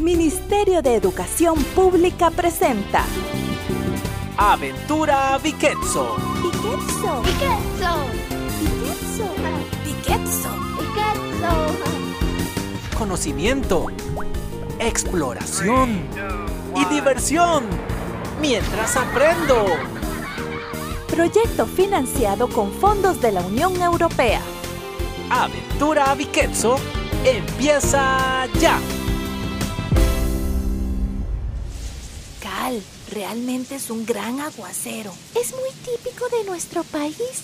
Ministerio de Educación Pública presenta Aventura Viquetso. Piquetso. Piquetso. Piquetso. Piquetso. Conocimiento, exploración y diversión. Mientras aprendo. Proyecto financiado con fondos de la Unión Europea. Aventura Viquetso empieza ya. Realmente es un gran aguacero. Es muy típico de nuestro país.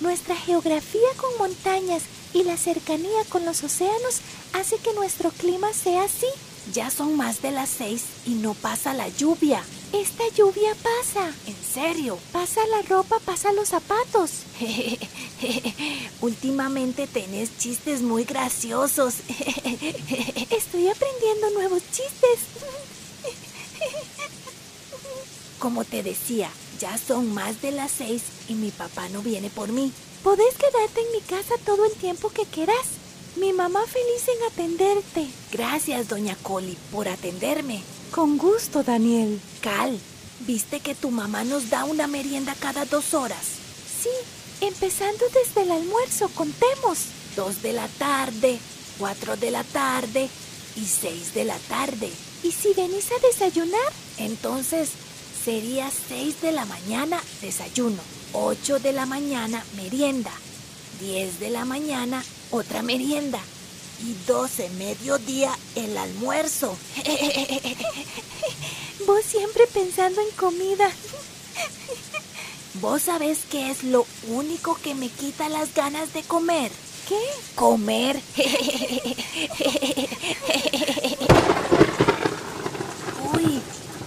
Nuestra geografía con montañas y la cercanía con los océanos hace que nuestro clima sea así. Ya son más de las seis y no pasa la lluvia. Esta lluvia pasa. ¿En serio? Pasa la ropa, pasa los zapatos. Últimamente tenés chistes muy graciosos. Estoy aprendiendo nuevos chistes. Como te decía, ya son más de las seis y mi papá no viene por mí. Podés quedarte en mi casa todo el tiempo que quieras. Mi mamá feliz en atenderte. Gracias, doña Coli, por atenderme. Con gusto, Daniel. Cal, ¿viste que tu mamá nos da una merienda cada dos horas? Sí, empezando desde el almuerzo, contemos. Dos de la tarde, cuatro de la tarde y seis de la tarde. ¿Y si venís a desayunar? Entonces sería 6 de la mañana desayuno, 8 de la mañana merienda, 10 de la mañana otra merienda y 12 mediodía el almuerzo. Vos siempre pensando en comida. ¿Vos sabés qué es lo único que me quita las ganas de comer? ¿Qué? Comer. Uy,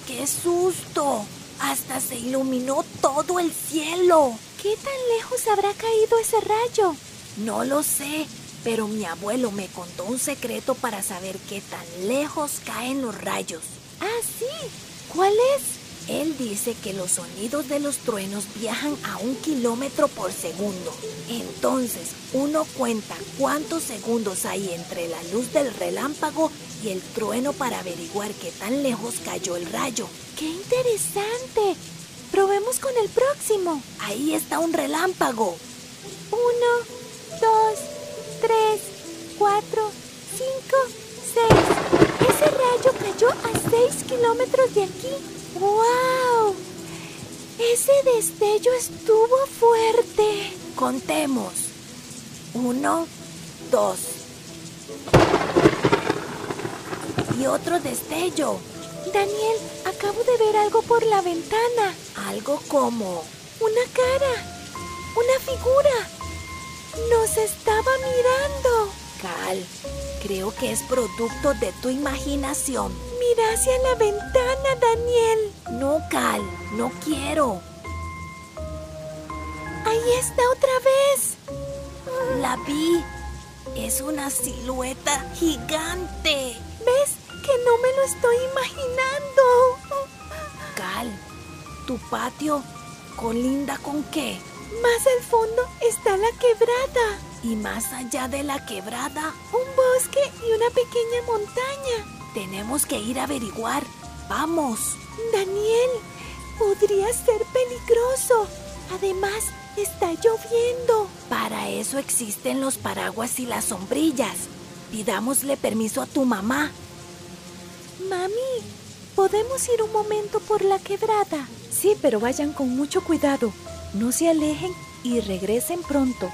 qué susto. Hasta se iluminó todo el cielo. ¿Qué tan lejos habrá caído ese rayo? No lo sé, pero mi abuelo me contó un secreto para saber qué tan lejos caen los rayos. Ah, sí. ¿Cuál es? Él dice que los sonidos de los truenos viajan a un kilómetro por segundo. Entonces, uno cuenta cuántos segundos hay entre la luz del relámpago y el trueno para averiguar qué tan lejos cayó el rayo. ¡Qué interesante! Probemos con el próximo. Ahí está un relámpago. Uno, dos, tres, cuatro, cinco, seis. Ese rayo cayó a seis kilómetros de aquí. ¡Wow! Ese destello estuvo fuerte. Contemos. Uno, dos. Y otro destello. Daniel, acabo de ver algo por la ventana. Algo como... Una cara. Una figura. Nos estaba mirando. Cal, creo que es producto de tu imaginación. Mira hacia la ventana, Daniel. No, Cal, no quiero. Ahí está otra vez. La vi. Es una silueta gigante. ¿Ves que no me lo estoy imaginando? Cal, tu patio colinda con qué? Más al fondo está la quebrada, Y más allá de la quebrada, un bosque y una pequeña montaña. tenemos que ir a averiguar. Vamos. Daniel, podría ser peligroso. Además, está lloviendo. Para eso existen los paraguas y las sombrillas. Pidámosle permiso a tu mamá. Mami, ¿podemos ir un momento por la quebrada? Sí, pero vayan con mucho cuidado. No se alejen y regresen pronto.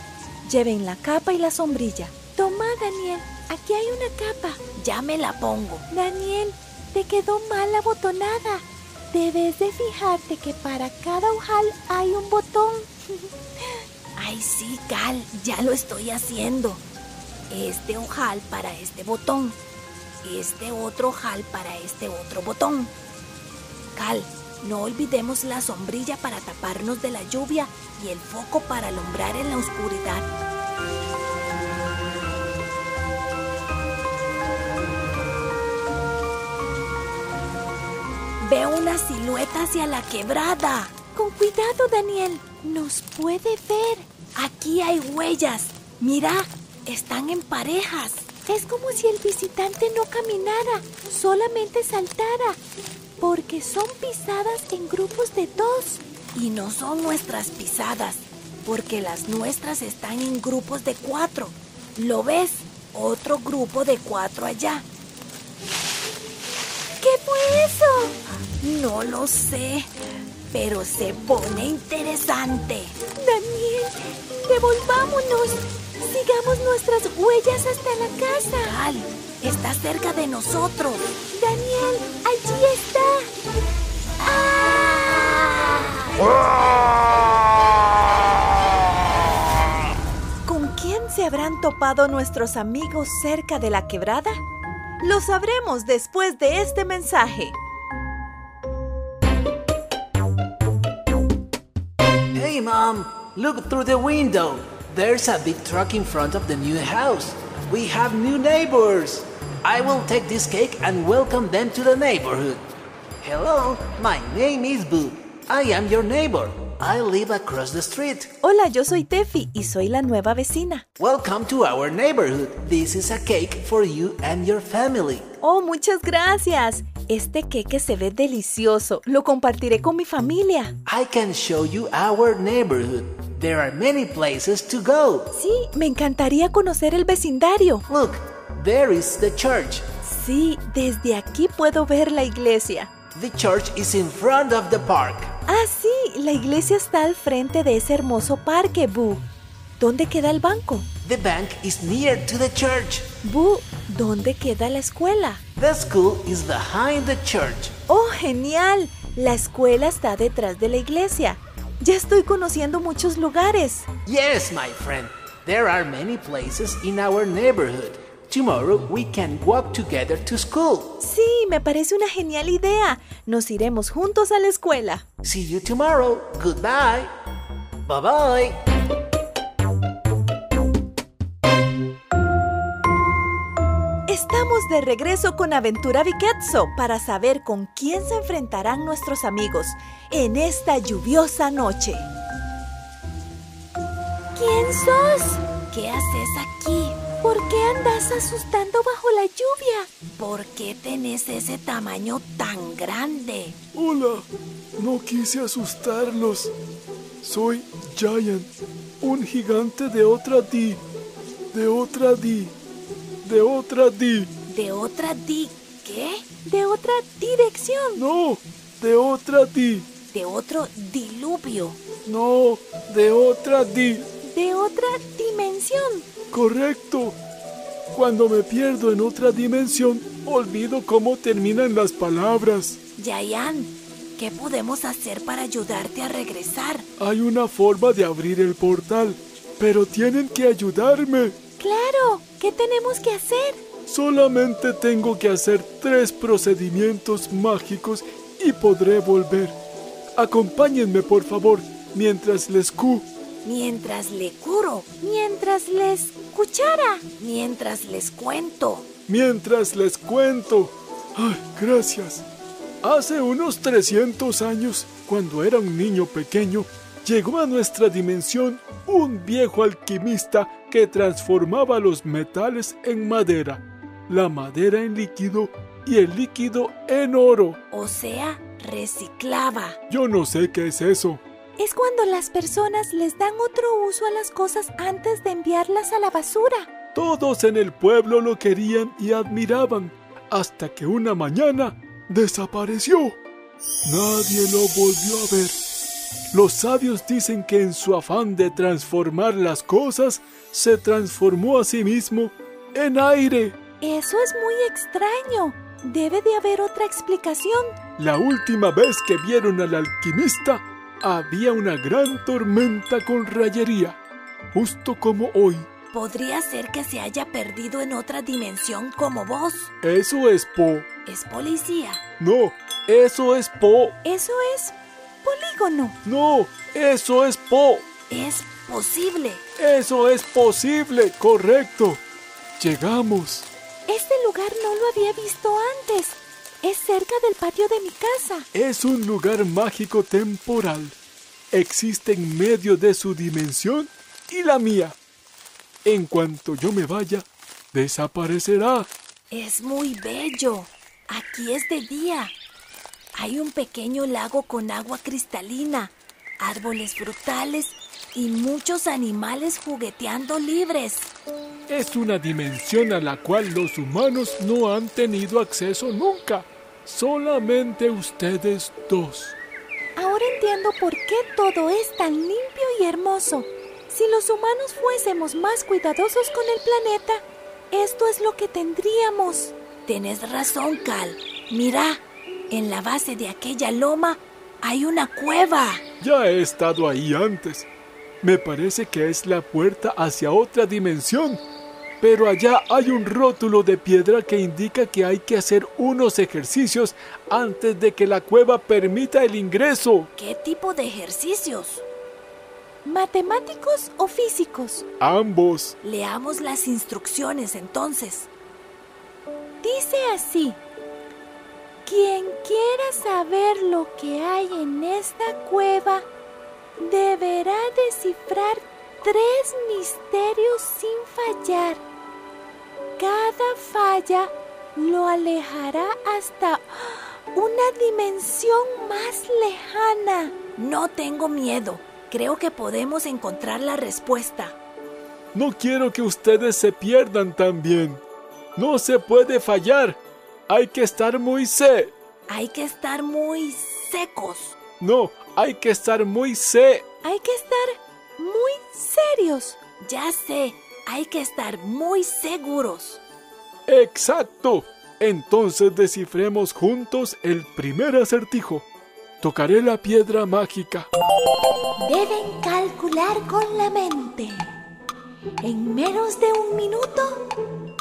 Lleven la capa y la sombrilla. Toma, Daniel, aquí hay una capa. Ya me la pongo. Daniel, te quedó mal la botonada. Debes de fijarte que para cada ojal hay un botón. Ay, sí, Cal, ya lo estoy haciendo. Este ojal para este botón. Este otro ojal para este otro botón. Cal, no olvidemos la sombrilla para taparnos de la lluvia y el foco para alumbrar en la oscuridad. Veo una silueta hacia la quebrada. Con cuidado, Daniel. Nos puede ver. Aquí hay huellas. Mira, están en parejas. Es como si el visitante no caminara, solamente saltara, porque son pisadas en grupos de dos. Y no son nuestras pisadas, porque las nuestras están en grupos de cuatro. ¿Lo ves? Otro grupo de cuatro allá. ¿Qué fue eso? No lo sé, pero se pone interesante. Daniel, devolvámonos. Sigamos nuestras huellas hasta la casa. Cal, está cerca de nosotros. Daniel, allí está. ¿Con quién se habrán topado nuestros amigos cerca de la quebrada? Lo sabremos después de este mensaje. Hey, Mom, look through the window. There's a big truck in front of the new house. We have new neighbors. I will take this cake and welcome them to the neighborhood. Hello, my name is Boo. I am your neighbor. I live across the street. Hola, yo soy Tefi y soy la nueva vecina. Welcome to our neighborhood. This is a cake for you and your family. Oh, muchas gracias. Este queque se ve delicioso. Lo compartiré con mi familia. I can show you our neighborhood. There are many places to go. Sí, me encantaría conocer el vecindario. Look, there is the church. Sí, desde aquí puedo ver la iglesia. The church is in front of the park. Ah, sí, la iglesia está al frente de ese hermoso parque, Boo. ¿Dónde queda el banco? The bank is near to the church. Boo, ¿dónde queda la escuela? The school is behind the church. ¡Oh, genial! La escuela está detrás de la iglesia. Ya estoy conociendo muchos lugares. Yes, my friend. There are many places in our neighborhood. Tomorrow we can walk together to school. Sí, me parece una genial idea. Nos iremos juntos a la escuela. See you tomorrow. Goodbye. Bye bye. Estamos de regreso con Aventura Viquetso para saber con quién se enfrentarán nuestros amigos en esta lluviosa noche. ¿Quién sos? ¿Qué haces aquí? ¿Por qué andas asustando bajo la lluvia? ¿Por qué tenés ese tamaño tan grande? Hola, no quise asustarlos. Soy Giant, un gigante de otra di, de otra di, de otra di. ¿De otra di qué? De otra dirección. No, de otra di, ¿De otro diluvio? no, de otra di. De otra dimensión. Correcto. Cuando me pierdo en otra dimensión, olvido cómo terminan las palabras. Yayan, ¿qué podemos hacer para ayudarte a regresar? Hay una forma de abrir el portal, pero tienen que ayudarme. Claro, ¿qué tenemos que hacer? Solamente tengo que hacer tres procedimientos mágicos y podré volver. Acompáñenme, por favor, mientras les cu. Mientras le curo, Mientras les escuchara. mientras les cuento. Mientras les cuento. Ay, gracias. Hace unos 300 años, cuando era un niño pequeño, llegó a nuestra dimensión un viejo alquimista que transformaba los metales en madera, la madera en líquido y el líquido en oro. O sea, reciclaba. Yo no sé qué es eso. Es cuando las personas les dan otro uso a las cosas antes de enviarlas a la basura. Todos en el pueblo lo querían y admiraban, hasta que una mañana desapareció. Nadie lo volvió a ver. Los sabios dicen que en su afán de transformar las cosas, se transformó a sí mismo en aire. Eso es muy extraño. Debe de haber otra explicación. La última vez que vieron al alquimista, había una gran tormenta con rayería, justo como hoy. Podría ser que se haya perdido en otra dimensión como vos. Eso es Po. Es policía. No, eso es Po. Eso es polígono. No, eso es Po. Es posible. Eso es posible, correcto. Llegamos. Este lugar no lo había visto antes. Es cerca del patio de mi casa. Es un lugar mágico temporal. Existe en medio de su dimensión y la mía. En cuanto yo me vaya, desaparecerá. Es muy bello. Aquí es de día. Hay un pequeño lago con agua cristalina, árboles frutales y muchos animales jugueteando libres. Es una dimensión a la cual los humanos no han tenido acceso nunca. Solamente ustedes dos. Ahora entiendo por qué todo es tan limpio y hermoso. Si los humanos fuésemos más cuidadosos con el planeta, esto es lo que tendríamos. Tienes razón, Cal. Mira, en la base de aquella loma hay una cueva. Ya he estado ahí antes. Me parece que es la puerta hacia otra dimensión. Pero allá hay un rótulo de piedra que indica que hay que hacer unos ejercicios antes de que la cueva permita el ingreso. ¿Qué tipo de ejercicios? ¿Matemáticos o físicos? Ambos. Leamos las instrucciones entonces. Dice así. Quien quiera saber lo que hay en esta cueva deberá descifrar tres misterios sin fallar. Cada falla lo alejará hasta una dimensión más lejana. No tengo miedo. Creo que podemos encontrar la respuesta. No quiero que ustedes se pierdan también. No se puede fallar. Hay que estar muy se. Hay que estar muy secos. No, hay que estar muy se. Hay que estar muy serios. Ya sé, hay que estar muy seguros. Exacto. Entonces descifremos juntos el primer acertijo. Tocaré la piedra mágica. Deben calcular con la mente. En menos de un minuto,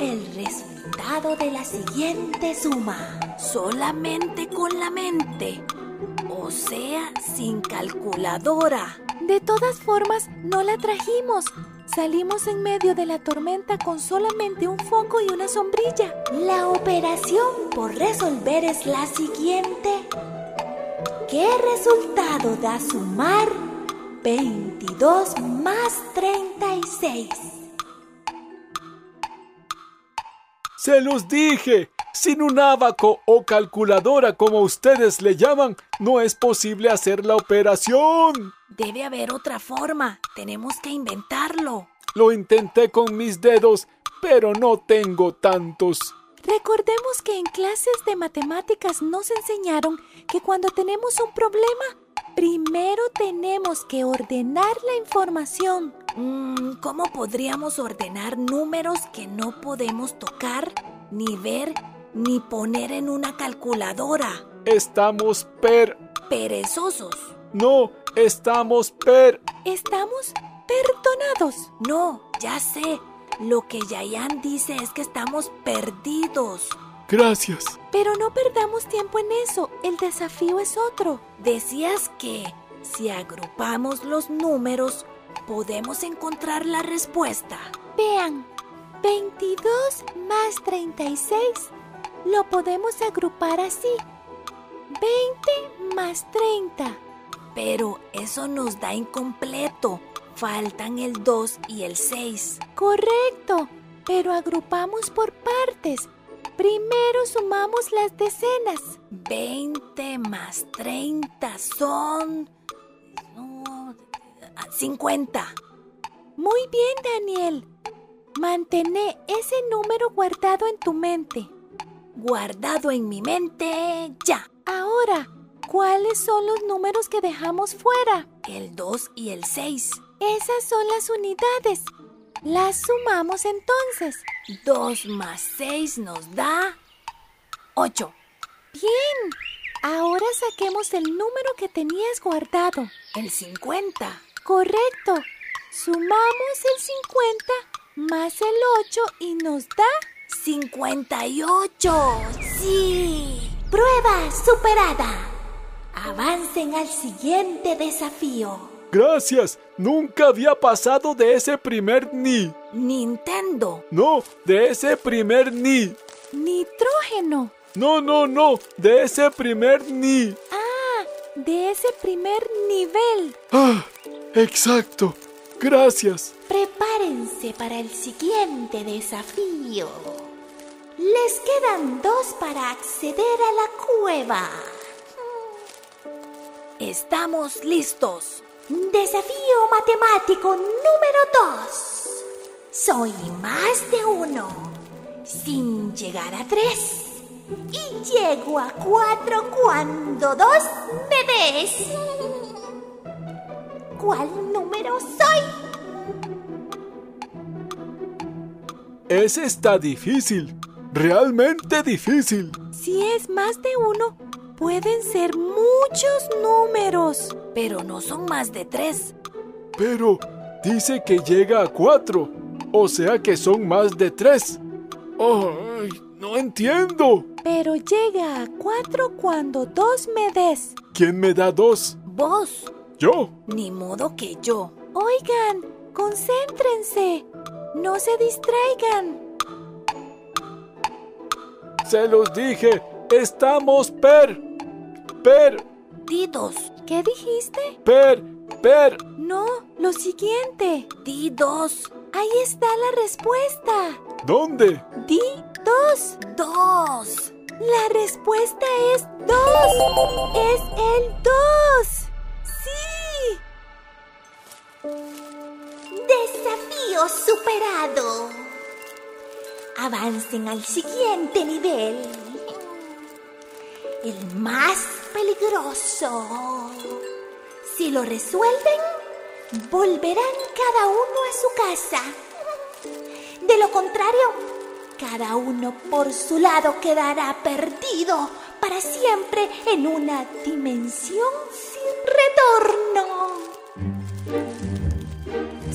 el resultado de la siguiente suma. Solamente con la mente. O sea, sin calculadora. De todas formas, no la trajimos. Salimos en medio de la tormenta con solamente un foco y una sombrilla. La operación por resolver es la siguiente. ¿Qué resultado da sumar 22 más 36? Se los dije. Sin un abaco o calculadora como ustedes le llaman, no es posible hacer la operación. Debe haber otra forma. Tenemos que inventarlo. Lo intenté con mis dedos, pero no tengo tantos. Recordemos que en clases de matemáticas nos enseñaron que cuando tenemos un problema, primero tenemos que ordenar la información. Mm, ¿Cómo podríamos ordenar números que no podemos tocar, ni ver, ni poner en una calculadora? Estamos per... Perezosos. No, estamos per... Estamos perdonados. No, ya sé. Lo que Yayan dice es que estamos perdidos. Gracias. Pero no perdamos tiempo en eso. El desafío es otro. Decías que si agrupamos los números, podemos encontrar la respuesta. Vean, 22 más 36 lo podemos agrupar así. 20 más 30. Pero eso nos da incompleto. Faltan el 2 y el 6. Correcto, pero agrupamos por partes. Primero sumamos las decenas. 20 más 30 son... no, 50. Muy bien, Daniel. Mantené ese número guardado en tu mente. Guardado en mi mente ya. Ahora, ¿cuáles son los números que dejamos fuera? El 2 y el 6. Esas son las unidades. Las sumamos entonces. 2 más 6 nos da 8. Bien. Ahora saquemos el número que tenías guardado. El 50. Correcto. Sumamos el 50 más el 8 y nos da 58. Sí. prueba superada. Avancen al siguiente desafío. Gracias. Nunca había pasado de ese primer ni. Nintendo. No, de ese primer ni. Nitrógeno. No, no, no. De ese primer ni. Ah, de ese primer nivel. Ah, exacto. Gracias. Prepárense para el siguiente desafío. Les quedan dos para acceder a la cueva. Estamos listos. Desafío matemático número 2. Soy más de uno, sin llegar a tres. Y llego a cuatro cuando dos me des. ¿Cuál número soy? Ese está difícil. Realmente difícil. Si es más de uno, pueden ser muchos números. Pero no son más de tres. Pero dice que llega a cuatro. O sea que son más de tres. ¡Ay! No entiendo. Pero llega a cuatro cuando dos me des. ¿Quién me da dos? Vos. Yo. Ni modo que yo. Oigan, concéntrense. No se distraigan. Se los dije. Estamos per. Per. Di dos. ¿Qué dijiste? Per. Per. No, lo siguiente. Di dos. Ahí está la respuesta. ¿Dónde? Di dos. Dos. La respuesta es dos. Es el dos. Sí. Desafío superado. Avancen al siguiente nivel. El más peligroso. Si lo resuelven, volverán cada uno a su casa. De lo contrario, cada uno por su lado quedará perdido para siempre en una dimensión sin retorno.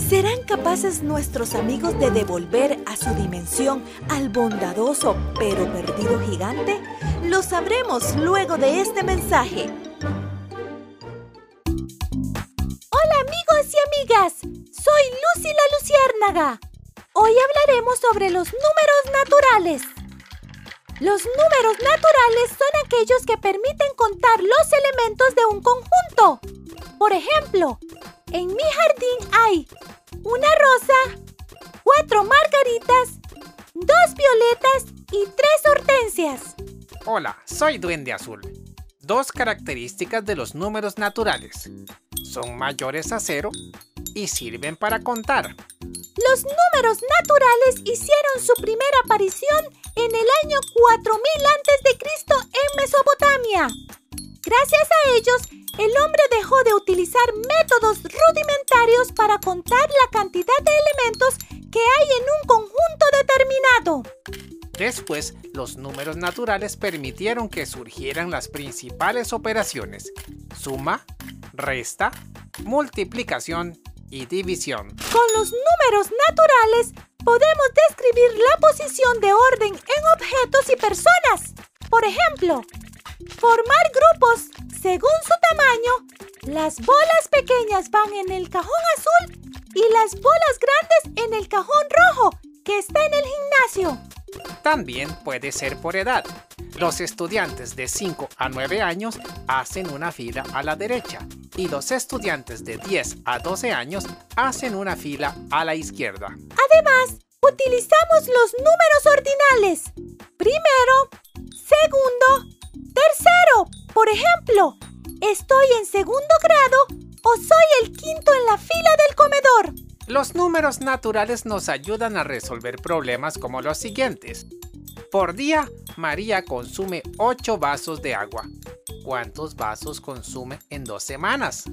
¿Serán capaces nuestros amigos de devolver a su dimensión al bondadoso pero perdido gigante? Lo sabremos luego de este mensaje. Hola amigos y amigas, soy Lucy la Luciérnaga. Hoy hablaremos sobre los números naturales. Los números naturales son aquellos que permiten contar los elementos de un conjunto. Por ejemplo, en mi jardín hay una rosa, cuatro margaritas, dos violetas y tres hortensias. Hola, soy Duende Azul. Dos características de los números naturales. Son mayores a cero y sirven para contar. Los números naturales hicieron su primera aparición en el año 4000 a.C. en Mesopotamia. Gracias a ellos, el hombre dejó de utilizar métodos rudimentarios para contar la cantidad de elementos que hay en un conjunto determinado. Después, los números naturales permitieron que surgieran las principales operaciones, suma, resta, multiplicación y división. Con los números naturales podemos describir la posición de orden en objetos y personas. Por ejemplo, formar grupos según su tamaño. Las bolas pequeñas van en el cajón azul y las bolas grandes en el cajón rojo que está en el gimnasio. También puede ser por edad. Los estudiantes de 5 a 9 años hacen una fila a la derecha y los estudiantes de 10 a 12 años hacen una fila a la izquierda. Además, utilizamos los números ordinales. Primero, segundo, tercero. Por ejemplo, estoy en segundo grado o soy el quinto en la fila del comedor. Los números naturales nos ayudan a resolver problemas como los siguientes. Por día, María consume 8 vasos de agua. ¿Cuántos vasos consume en dos semanas?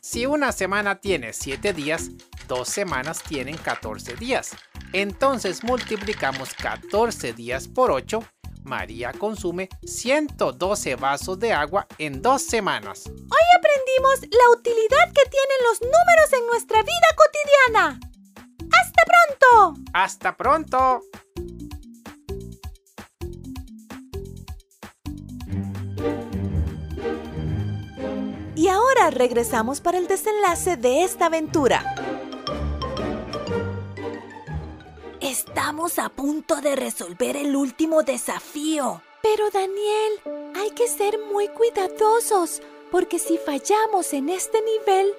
Si una semana tiene 7 días, dos semanas tienen 14 días. Entonces multiplicamos 14 días por 8. María consume 112 vasos de agua en dos semanas. Hoy aprendimos la utilidad que tienen los números en nuestra vida cotidiana. ¡Hasta pronto! ¡Hasta pronto! Y ahora regresamos para el desenlace de esta aventura. Estamos a punto de resolver el último desafío. Pero Daniel, hay que ser muy cuidadosos, porque si fallamos en este nivel,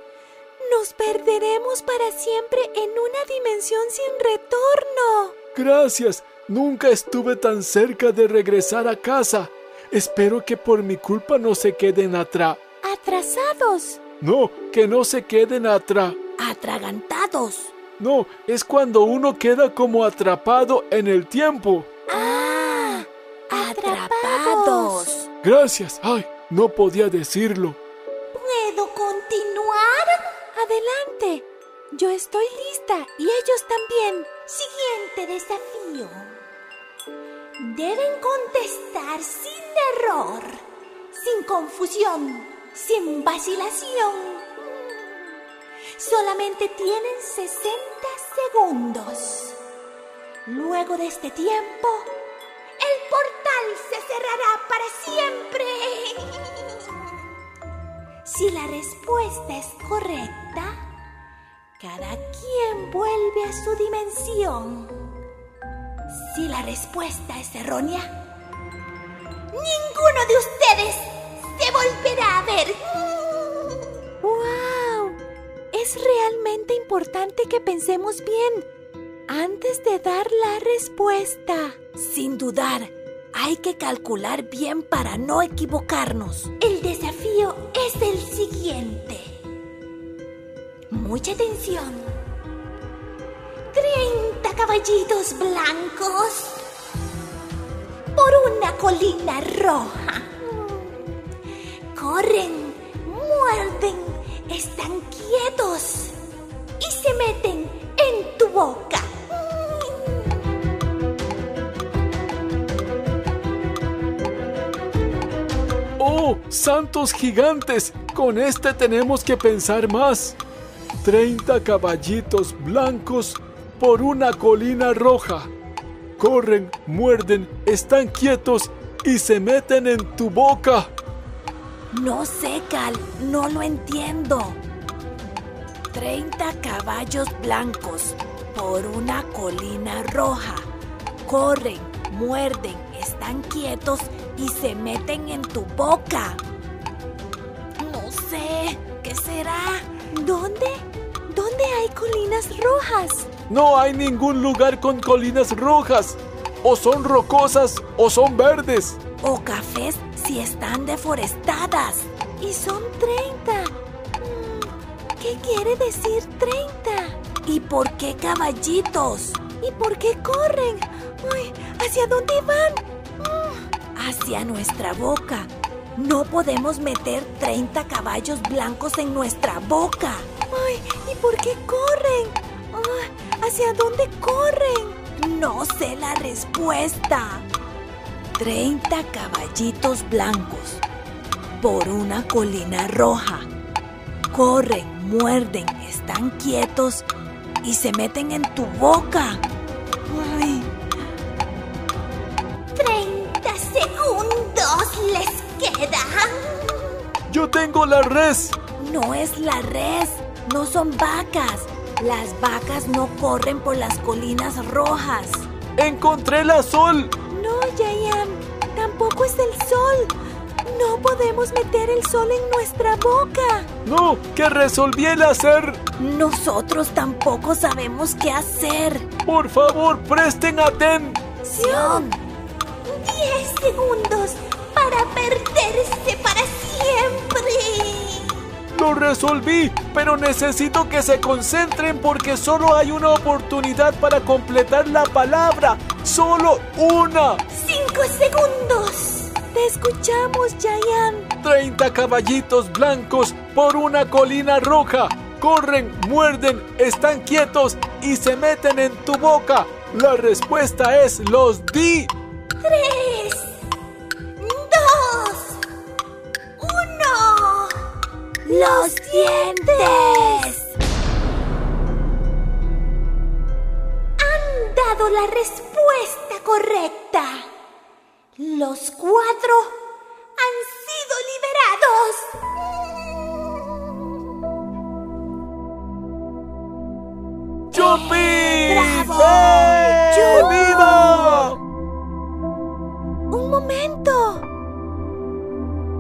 Nos perderemos para siempre en una dimensión sin retorno. Gracias. Nunca estuve tan cerca de regresar a casa. Espero que por mi culpa no se queden atrás. Atrasados. No, que no se queden atrás. Atragantados. No, es cuando uno queda como atrapado en el tiempo. Ah, Atrapados. Gracias. Ay, no podía decirlo. ¿Puedo continuar? Adelante. Yo estoy lista y ellos también. Siguiente desafío. Deben contestar sin error, sin confusión, sin vacilación. Solamente tienen 60 segundos. Luego de este tiempo, el portal se cerrará para siempre. Si la respuesta es correcta, cada quien vuelve a su dimensión. Si la respuesta es errónea, ninguno de ustedes se volverá a ver. ¡Wow! Es realmente importante que pensemos bien antes de dar la respuesta. Sin dudar, hay que calcular bien para no equivocarnos. El desafío es el siguiente. Mucha atención. 30 caballitos blancos por una colina roja. Corren, muerden, están quietos y se meten en tu boca. ¡Oh, santos gigantes! Con este tenemos que pensar más. 30 caballitos blancos por una colina roja. Corren, muerden, están quietos y se meten en tu boca. No sé, Cal, no lo entiendo. 30 caballos blancos por una colina roja. Corren, muerden, están quietos y se meten en tu boca. No sé, ¿qué será? ¿Dónde? ¿Dónde hay colinas rojas? No hay ningún lugar con colinas rojas. O son rocosas o son verdes. O cafés si están deforestadas. Y son 30. Mm, ¿Qué quiere decir 30? ¿Y por qué caballitos? ¿Y por qué corren? ¿Hacia dónde van? Mm, Hacia nuestra boca. No podemos meter 30 caballos blancos en nuestra boca. Ay, ¿y por qué corren? ¿Hacia dónde corren? No sé la respuesta. 30 caballitos blancos por una colina roja. Corren, muerden, están quietos y se meten en tu boca. Ay, 30 segundos les quedan. Yo tengo la res. no es la res, no son vacas. Las vacas no corren por las colinas rojas. Encontré la sol. Jayan, tampoco es el sol. No podemos meter el sol en nuestra boca. No, que resolví el hacer. Nosotros tampoco sabemos qué hacer. Por favor, presten atención. 10 segundos para perderse para siempre. Lo resolví, pero necesito que se concentren porque solo hay una oportunidad para completar la palabra. Solo una. 5 segundos. Te escuchamos, Jayan. 30 caballitos blancos por una colina roja. Corren, muerden, están quietos y se meten en tu boca. La respuesta es los di. 3, 2, 1. los dientes. Han dado la respuesta correcta. Los cuatro han sido liberados. ¡Yupi! ¡Bravo! ¡Yujú! ¡Viva! Un momento.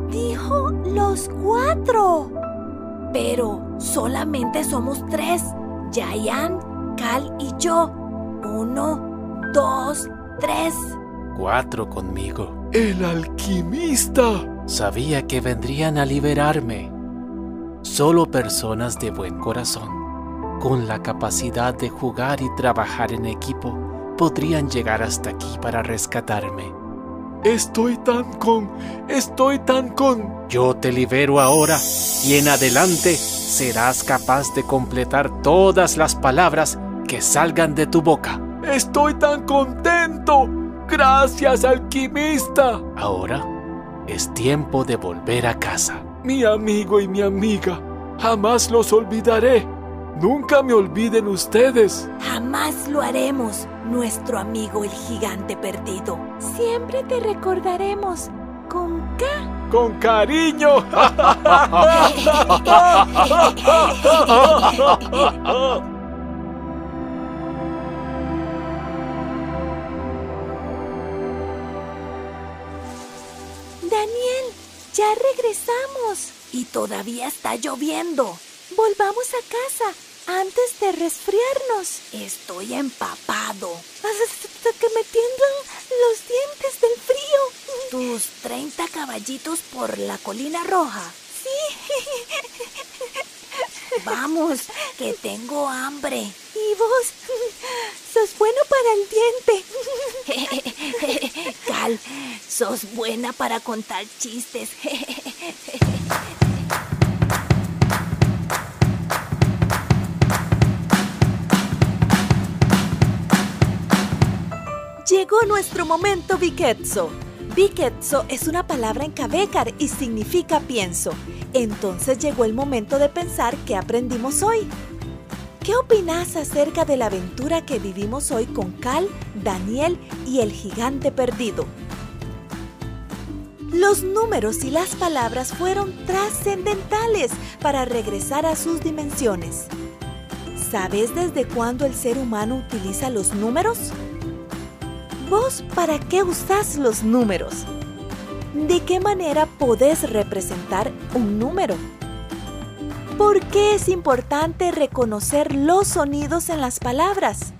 Dijo los cuatro. Pero solamente somos tres. Yayan, Cal y yo. Uno, dos, tres. Cuatro conmigo. ¡El alquimista! Sabía que vendrían a liberarme. Solo personas de buen corazón, con la capacidad de jugar y trabajar en equipo, podrían llegar hasta aquí para rescatarme. Estoy tan con... Estoy tan con... Yo te libero ahora y en adelante serás capaz de completar todas las palabras que salgan de tu boca. Estoy tan contento. Gracias, alquimista. Ahora es tiempo de volver a casa. Mi amigo y mi amiga, jamás los olvidaré. Nunca me olviden ustedes. Jamás lo haremos, nuestro amigo el gigante perdido. Siempre te recordaremos con K. Con cariño. ya regresamos. Y todavía está lloviendo. Volvamos a casa antes de resfriarnos. Estoy empapado. Hasta que me tiemblan los dientes del frío. ¿Tus 30 caballitos por la colina roja? Sí. Vamos, que tengo hambre. ¿Y vos? Sos bueno para el diente. Cal, sos buena para contar chistes. Llegó nuestro momento Biketso. Biketso es una palabra en Cabécar y significa pienso. Entonces llegó el momento de pensar qué aprendimos hoy. ¿Qué opinas acerca de la aventura que vivimos hoy con Cal, Daniel y el gigante perdido? Los números y las palabras fueron trascendentales para regresar a sus dimensiones. ¿Sabes desde cuándo el ser humano utiliza los números? ¿Vos para qué usás los números? ¿De qué manera podés representar un número? ¿Por qué es importante reconocer los sonidos en las palabras?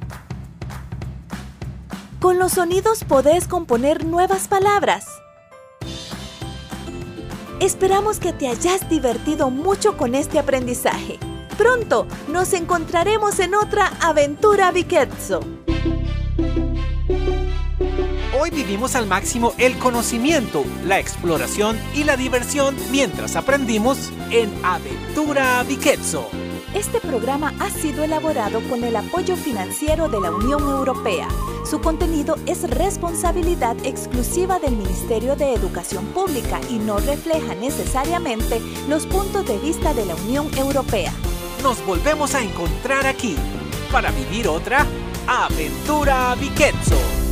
Con los sonidos podés componer nuevas palabras. Esperamos que te hayas divertido mucho con este aprendizaje. Pronto nos encontraremos en otra aventura Biketso. Hoy vivimos al máximo el conocimiento, la exploración y la diversión mientras aprendimos en Aventura Biketso. Este programa ha sido elaborado con el apoyo financiero de la Unión Europea. Su contenido es responsabilidad exclusiva del Ministerio de Educación Pública y no refleja necesariamente los puntos de vista de la Unión Europea. Nos volvemos a encontrar aquí para vivir otra Aventura Biketso.